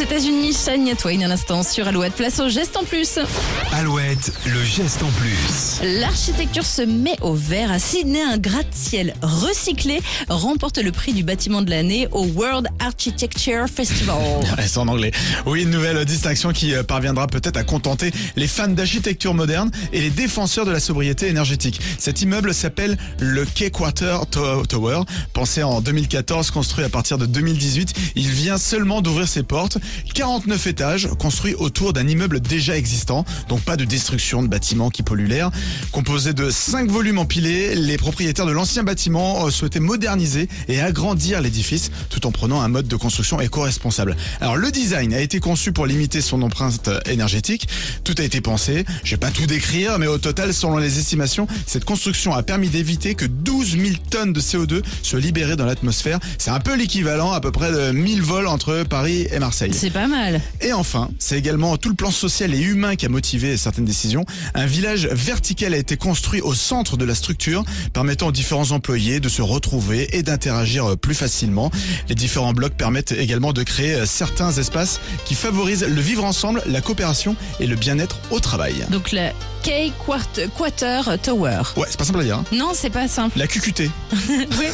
États-Unis. Shania Twain, un instant sur Alouette. Place au geste en plus. Alouette, le geste en plus. L'architecture se met au vert. À Sydney, un gratte-ciel recyclé remporte le prix du bâtiment de l'année au World Architecture Festival. C'est en anglais. Oui, une nouvelle distinction qui euh, parviendra peut-être à contenter les fans d'architecture moderne et les défenseurs de la sobriété énergétique. Cet immeuble s'appelle le Key Quarter To- Tower. Pensé en 2014, construit à partir de 2018, il vient seulement d'ouvrir ses portes. 49 étages, construits autour d'un immeuble déjà existant, donc pas de destruction de bâtiments qui polluent l'air. Composé de 5 volumes empilés, les propriétaires de l'ancien bâtiment euh, souhaitaient moderniser et agrandir l'édifice tout en prenant un mode de construction éco-responsable. Alors le design a été conçu pour limiter son empreinte énergétique. Tout a été pensé. Je vais pas tout décrire, mais au total, selon les estimations, cette construction a permis d'éviter que 12 000 tonnes de CO2 soient libérées dans l'atmosphère. C'est un peu l'équivalent à peu près de 1000 vols entre Paris et Marseille. C'est pas mal. Et enfin, c'est également tout le plan social et humain qui a motivé certaines décisions. Un village vertical a été construit au centre de la structure, permettant aux différents employés de se retrouver et d'interagir euh, plus facilement. Les différents blocs permettent également de créer euh, certains espaces qui favorisent le vivre ensemble, la coopération et le bien-être au travail. Donc le Key Quart- Quarter Tower. Ouais, c'est pas simple à dire. hein. Non, c'est pas simple. La QQT. Oui.